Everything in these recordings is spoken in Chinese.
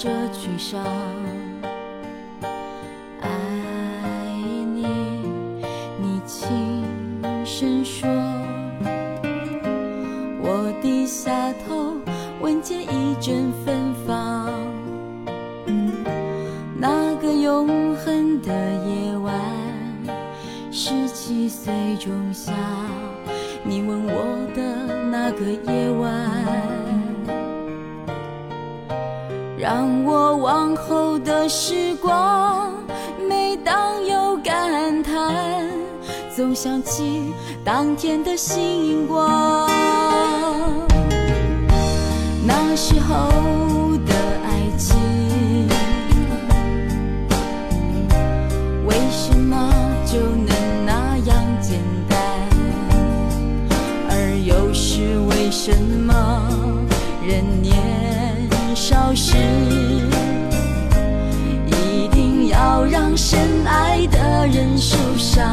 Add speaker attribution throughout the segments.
Speaker 1: 这沮丧。星光。那时候的爱情，为什么就能那样简单？而又是为什么人年？少时，一定要让深爱的人受伤。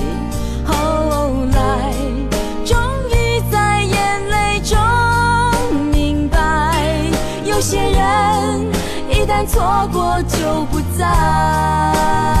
Speaker 1: 一旦错过就不再。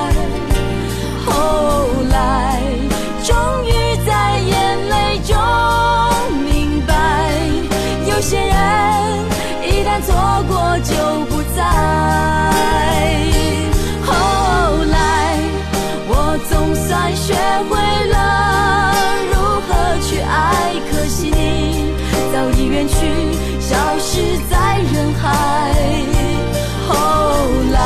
Speaker 1: 学会了如何去爱，可惜你早已远去，消失在人海。后来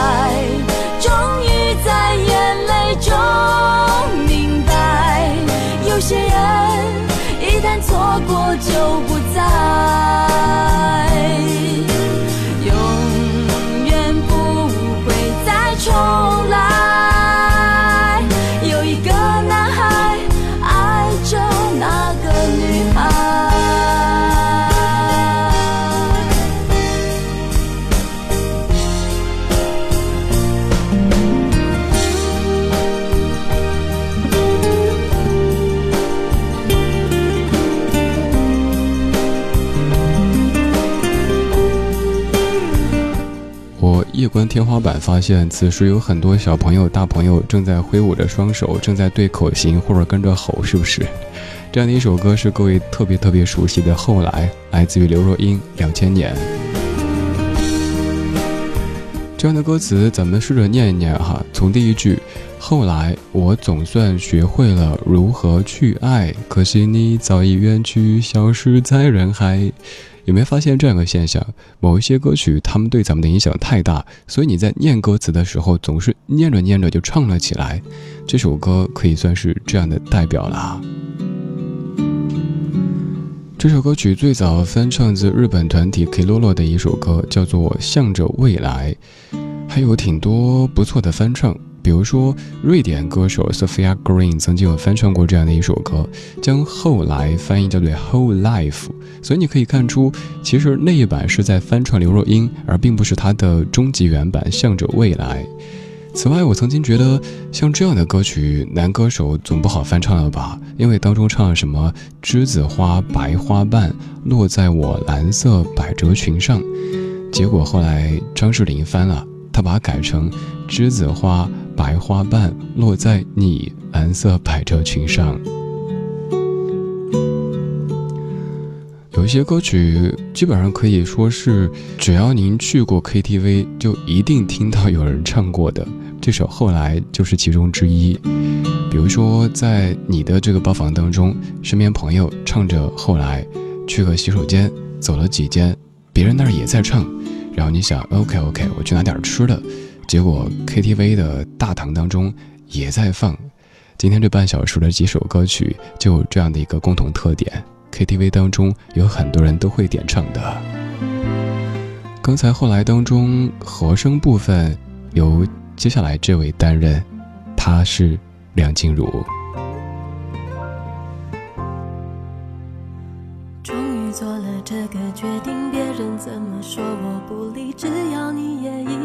Speaker 2: 天花板，发现此时有很多小朋友、大朋友正在挥舞着双手，正在对口型或者跟着吼，是不是？这样的一首歌是各位特别特别熟悉的。后来，来自于刘若英，两千年。这样的歌词，咱们试着念一念哈。从第一句，后来我总算学会了如何去爱，可惜你早已远去，消失在人海。有没有发现这样一个现象？某一些歌曲，他们对咱们的影响太大，所以你在念歌词的时候，总是念着念着就唱了起来。这首歌可以算是这样的代表了。这首歌曲最早翻唱自日本团体 K-LOLO 的一首歌，叫做《向着未来》，还有挺多不错的翻唱。比如说，瑞典歌手 Sophia Green 曾经有翻唱过这样的一首歌，将“后来”翻译叫做 “whole life”。所以你可以看出，其实那一版是在翻唱刘若英，而并不是她的终极原版《向着未来》。此外，我曾经觉得像这样的歌曲，男歌手总不好翻唱了吧？因为当中唱了什么“栀子花白花瓣落在我蓝色百褶裙上”，结果后来张智霖翻了，他把它改成“栀子花白花瓣落在你蓝色百褶裙上”。有一些歌曲基本上可以说是，只要您去过 KTV，就一定听到有人唱过的。这首《后来》就是其中之一。比如说，在你的这个包房当中，身边朋友唱着《后来》，去个洗手间，走了几间，别人那儿也在唱，然后你想，OK OK，我去拿点吃的，结果 KTV 的大堂当中也在放。今天这半小时的几首歌曲，就有这样的一个共同特点：KTV 当中有很多人都会点唱的。刚才《后来》当中和声部分由。接下来这位担任，他是梁静茹。
Speaker 3: 终于做了这个决定，别人怎么说我不理，只要你也一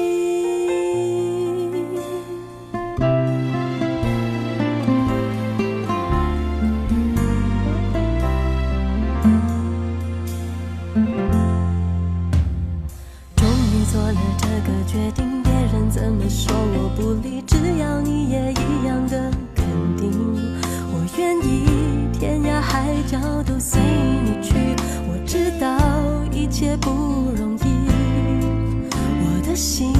Speaker 3: 不容易我的心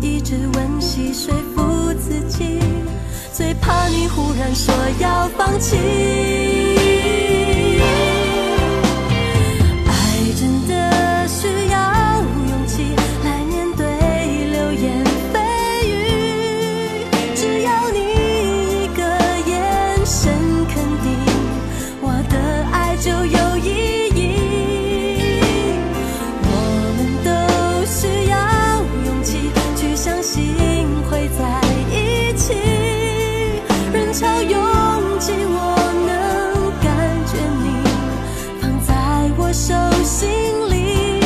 Speaker 3: 一直温习说服自己最怕你忽然说要放弃。手心里，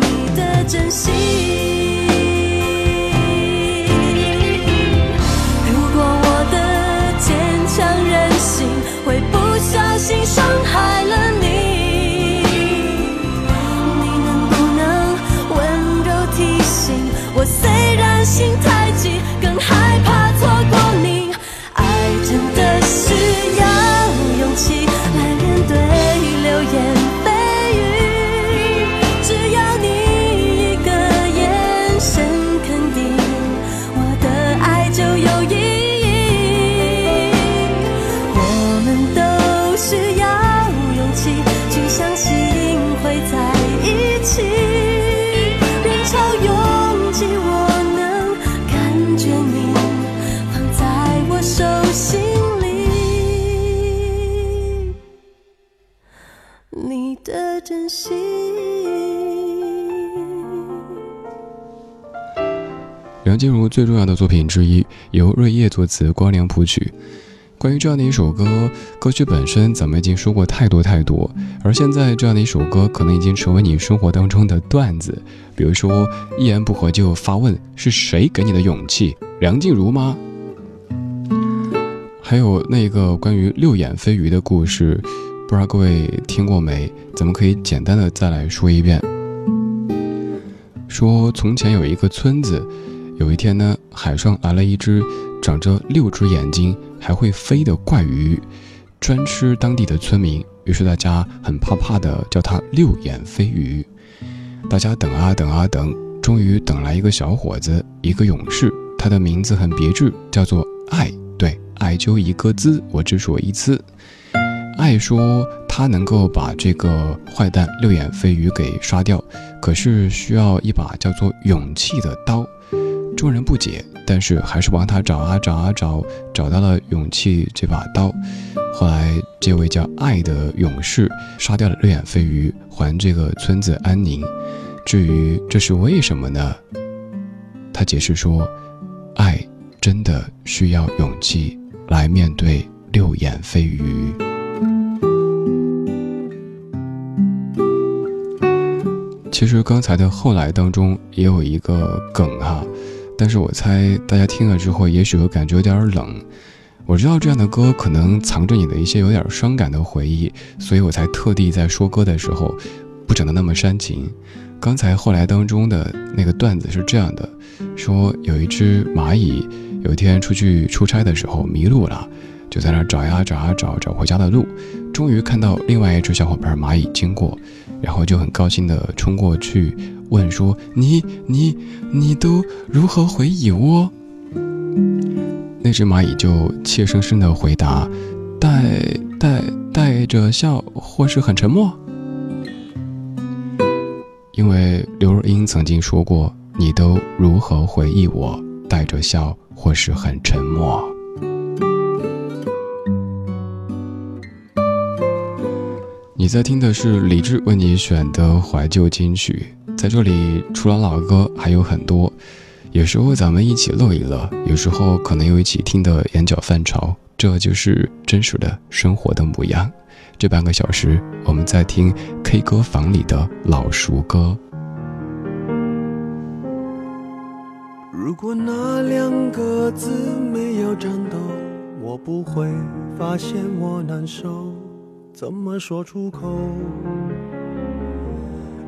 Speaker 3: 你的真心。
Speaker 2: 梁静茹最重要的作品之一，由瑞叶作词，光良谱曲。关于这样的一首歌，歌曲本身咱们已经说过太多太多，而现在这样的一首歌，可能已经成为你生活当中的段子。比如说，一言不合就发问：是谁给你的勇气？梁静茹吗？还有那个关于六眼飞鱼的故事，不知道各位听过没？咱们可以简单的再来说一遍。说从前有一个村子，有一天呢，海上来了一只长着六只眼睛。还会飞的怪鱼，专吃当地的村民，于是大家很怕怕的叫它六眼飞鱼。大家等啊等啊等，终于等来一个小伙子，一个勇士，他的名字很别致，叫做爱。对，爱就一个字，我只说一次。爱说他能够把这个坏蛋六眼飞鱼给杀掉，可是需要一把叫做勇气的刀。众人不解，但是还是帮他找啊找啊找，找到了勇气这把刀。后来，这位叫爱的勇士杀掉了六眼飞鱼，还这个村子安宁。至于这是为什么呢？他解释说，爱真的需要勇气来面对六眼飞鱼。其实刚才的后来当中也有一个梗哈。但是我猜大家听了之后，也许会感觉有点冷。我知道这样的歌可能藏着你的一些有点伤感的回忆，所以我才特地在说歌的时候不整的那么煽情。刚才后来当中的那个段子是这样的：说有一只蚂蚁，有一天出去出差的时候迷路了，就在那找呀找呀找，找回家的路，终于看到另外一只小伙伴蚂蚁经过，然后就很高兴地冲过去。问说：“你你你都如何回蚁窝？”那只蚂蚁就怯生生的回答：“带带带着笑，或是很沉默。”因为刘若英曾经说过：“你都如何回忆我？带着笑，或是很沉默。”你在听的是李志为你选的怀旧金曲。在这里，除了老歌还有很多，有时候咱们一起乐一乐，有时候可能又一起听得眼角泛潮，这就是真实的生活的模样。这半个小时，我们在听 K 歌房里的老熟歌。
Speaker 4: 如果那两个字没有颤抖，我不会发现我难受，怎么说出口？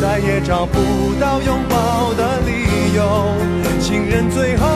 Speaker 4: 再也找不到拥抱的理由。情人最后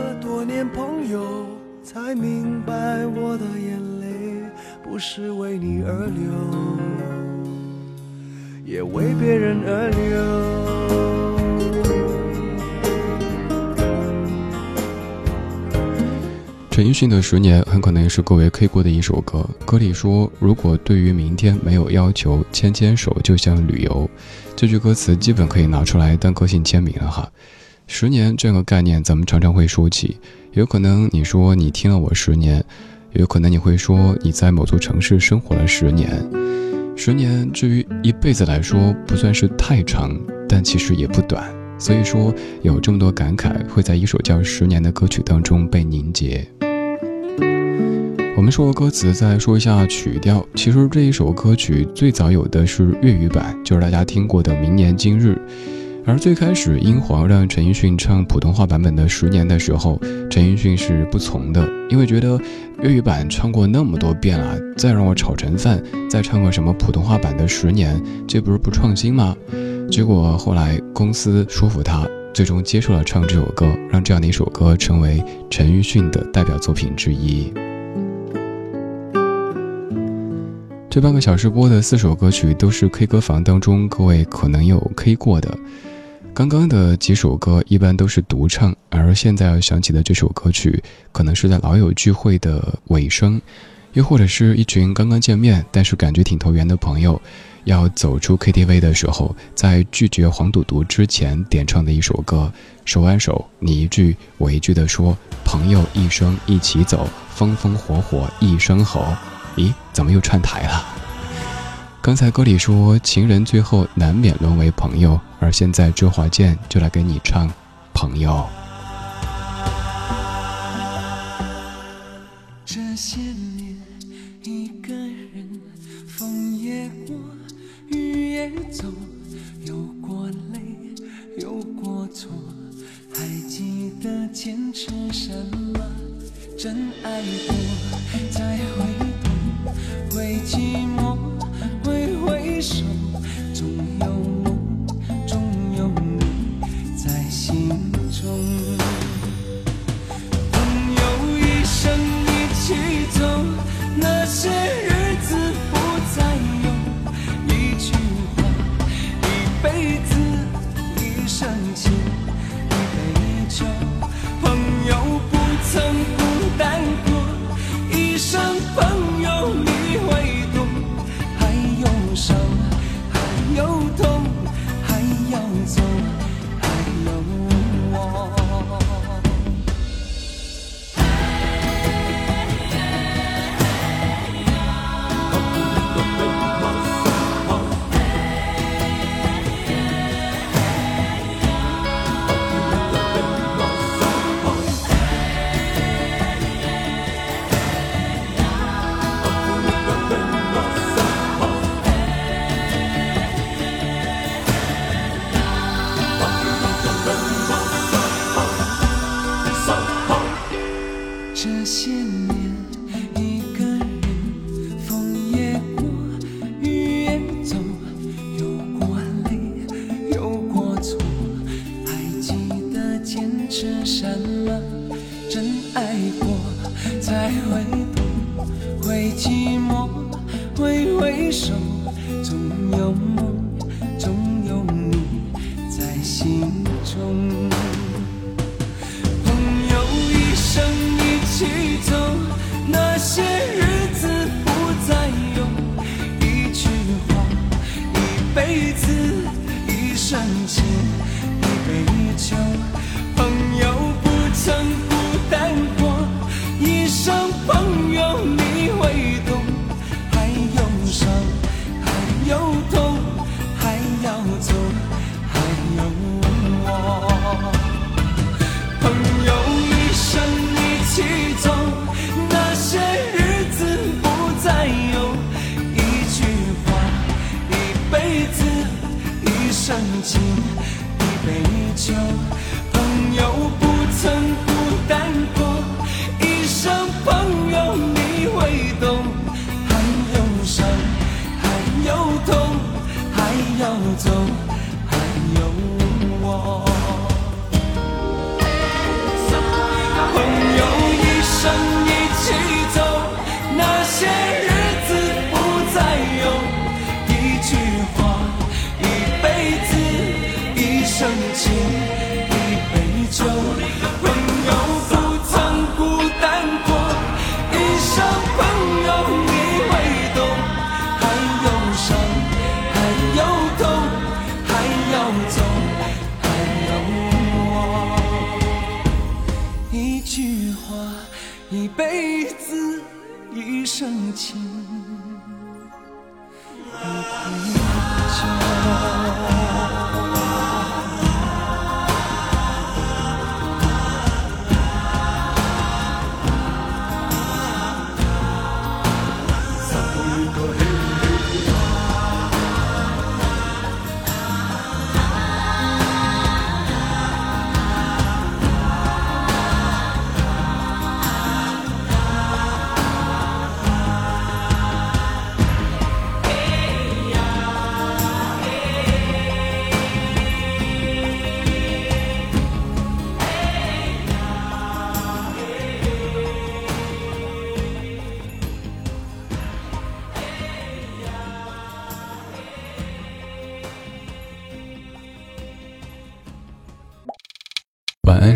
Speaker 4: 明白我的眼泪不是为你而流，也为别人而流。
Speaker 2: 陈奕迅的《十年》很可能也是各位 K 过的一首歌。歌里说：“如果对于明天没有要求，牵牵手就像旅游。”这句歌词基本可以拿出来当个性签名了哈。十年这个概念，咱们常常会说起。有可能你说你听了我十年，有可能你会说你在某座城市生活了十年。十年，至于一辈子来说，不算是太长，但其实也不短。所以说，有这么多感慨会在一首叫《十年》的歌曲当中被凝结。我们说歌词，再说一下曲调。其实这一首歌曲最早有的是粤语版，就是大家听过的《明年今日》。而最开始英皇让陈奕迅唱普通话版本的《十年》的时候，陈奕迅是不从的，因为觉得粤语版唱过那么多遍了，再让我炒成饭，再唱个什么普通话版的《十年》，这不是不创新吗？结果后来公司说服他，最终接受了唱这首歌，让这样的一首歌成为陈奕迅的代表作品之一。这半个小时播的四首歌曲都是 K 歌房当中各位可能有 K 过的。刚刚的几首歌一般都是独唱，而现在要响起的这首歌曲，可能是在老友聚会的尾声，又或者是一群刚刚见面但是感觉挺投缘的朋友。要走出 KTV 的时候，在拒绝黄赌毒之前点唱的一首歌，手挽手，你一句我一句的说，朋友一生一起走，风风火火一声吼。咦，怎么又串台了？刚才歌里说情人最后难免沦为朋友，而现在周华健就来给你唱朋友。
Speaker 5: 这些年一个人，风也过。雨也走，有过泪，有过错，还记得坚持什么？真爱过，才会懂，会寂寞，生
Speaker 4: 是什么真
Speaker 5: 爱过
Speaker 2: 才会